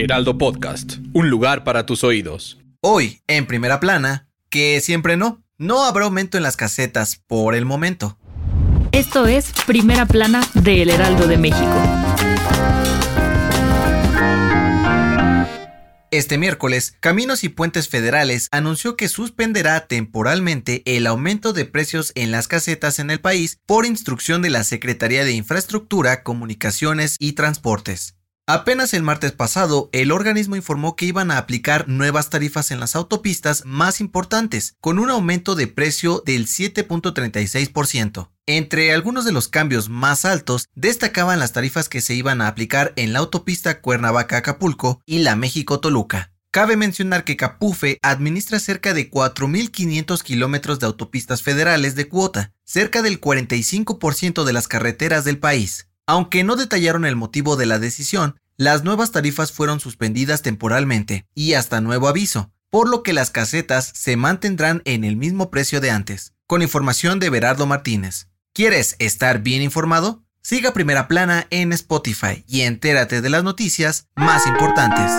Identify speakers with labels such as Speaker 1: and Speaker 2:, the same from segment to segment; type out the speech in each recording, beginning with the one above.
Speaker 1: Heraldo Podcast, un lugar para tus oídos.
Speaker 2: Hoy, en primera plana, que siempre no, no habrá aumento en las casetas por el momento.
Speaker 3: Esto es Primera Plana de El Heraldo de México.
Speaker 2: Este miércoles, Caminos y Puentes Federales anunció que suspenderá temporalmente el aumento de precios en las casetas en el país por instrucción de la Secretaría de Infraestructura, Comunicaciones y Transportes. Apenas el martes pasado, el organismo informó que iban a aplicar nuevas tarifas en las autopistas más importantes, con un aumento de precio del 7.36%. Entre algunos de los cambios más altos destacaban las tarifas que se iban a aplicar en la autopista Cuernavaca-Acapulco y la México-Toluca. Cabe mencionar que Capufe administra cerca de 4.500 kilómetros de autopistas federales de cuota, cerca del 45% de las carreteras del país. Aunque no detallaron el motivo de la decisión, las nuevas tarifas fueron suspendidas temporalmente y hasta nuevo aviso, por lo que las casetas se mantendrán en el mismo precio de antes. Con información de Berardo Martínez. ¿Quieres estar bien informado? Siga Primera Plana en Spotify y entérate de las noticias más importantes.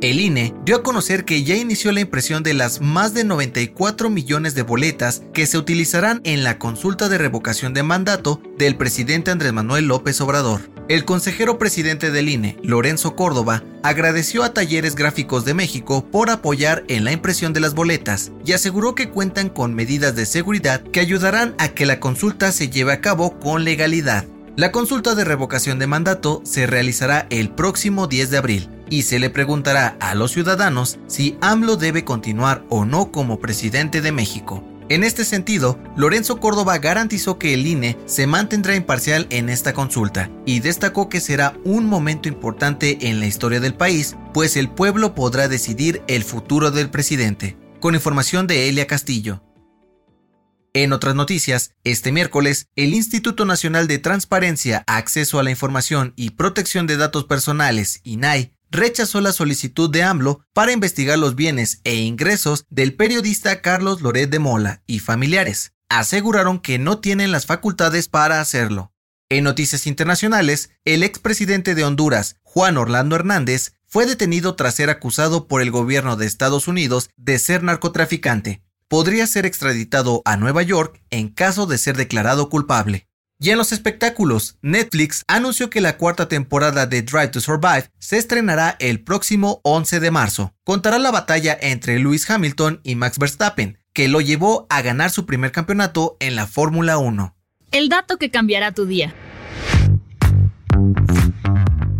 Speaker 2: El INE dio a conocer que ya inició la impresión de las más de 94 millones de boletas que se utilizarán en la consulta de revocación de mandato del presidente Andrés Manuel López Obrador. El consejero presidente del INE, Lorenzo Córdoba, agradeció a Talleres Gráficos de México por apoyar en la impresión de las boletas y aseguró que cuentan con medidas de seguridad que ayudarán a que la consulta se lleve a cabo con legalidad. La consulta de revocación de mandato se realizará el próximo 10 de abril y se le preguntará a los ciudadanos si AMLO debe continuar o no como presidente de México. En este sentido, Lorenzo Córdoba garantizó que el INE se mantendrá imparcial en esta consulta y destacó que será un momento importante en la historia del país, pues el pueblo podrá decidir el futuro del presidente. Con información de Elia Castillo. En otras noticias, este miércoles, el Instituto Nacional de Transparencia, Acceso a la Información y Protección de Datos Personales, INAI, rechazó la solicitud de AMLO para investigar los bienes e ingresos del periodista Carlos Loret de Mola y familiares. Aseguraron que no tienen las facultades para hacerlo. En noticias internacionales, el expresidente de Honduras, Juan Orlando Hernández, fue detenido tras ser acusado por el gobierno de Estados Unidos de ser narcotraficante. Podría ser extraditado a Nueva York en caso de ser declarado culpable. Y en los espectáculos, Netflix anunció que la cuarta temporada de Drive to Survive se estrenará el próximo 11 de marzo. Contará la batalla entre Lewis Hamilton y Max Verstappen, que lo llevó a ganar su primer campeonato en la Fórmula 1.
Speaker 3: El dato que cambiará tu día.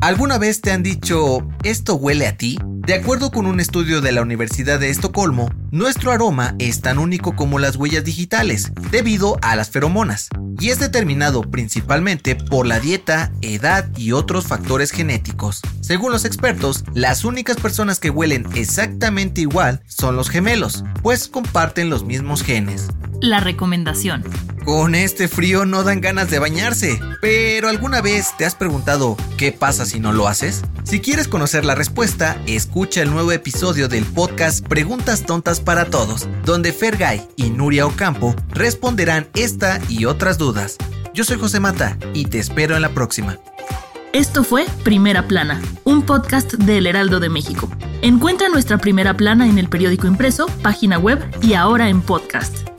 Speaker 2: ¿Alguna vez te han dicho, esto huele a ti? De acuerdo con un estudio de la Universidad de Estocolmo, nuestro aroma es tan único como las huellas digitales, debido a las feromonas, y es determinado principalmente por la dieta, edad y otros factores genéticos. Según los expertos, las únicas personas que huelen exactamente igual son los gemelos, pues comparten los mismos genes.
Speaker 3: La recomendación.
Speaker 2: Con este frío no dan ganas de bañarse, pero ¿alguna vez te has preguntado qué pasa si no lo haces? Si quieres conocer la respuesta, escucha el nuevo episodio del podcast Preguntas Tontas para Todos, donde Fergay y Nuria Ocampo responderán esta y otras dudas. Yo soy José Mata y te espero en la próxima.
Speaker 3: Esto fue Primera Plana, un podcast del Heraldo de México. Encuentra nuestra Primera Plana en el periódico impreso, página web y ahora en podcast.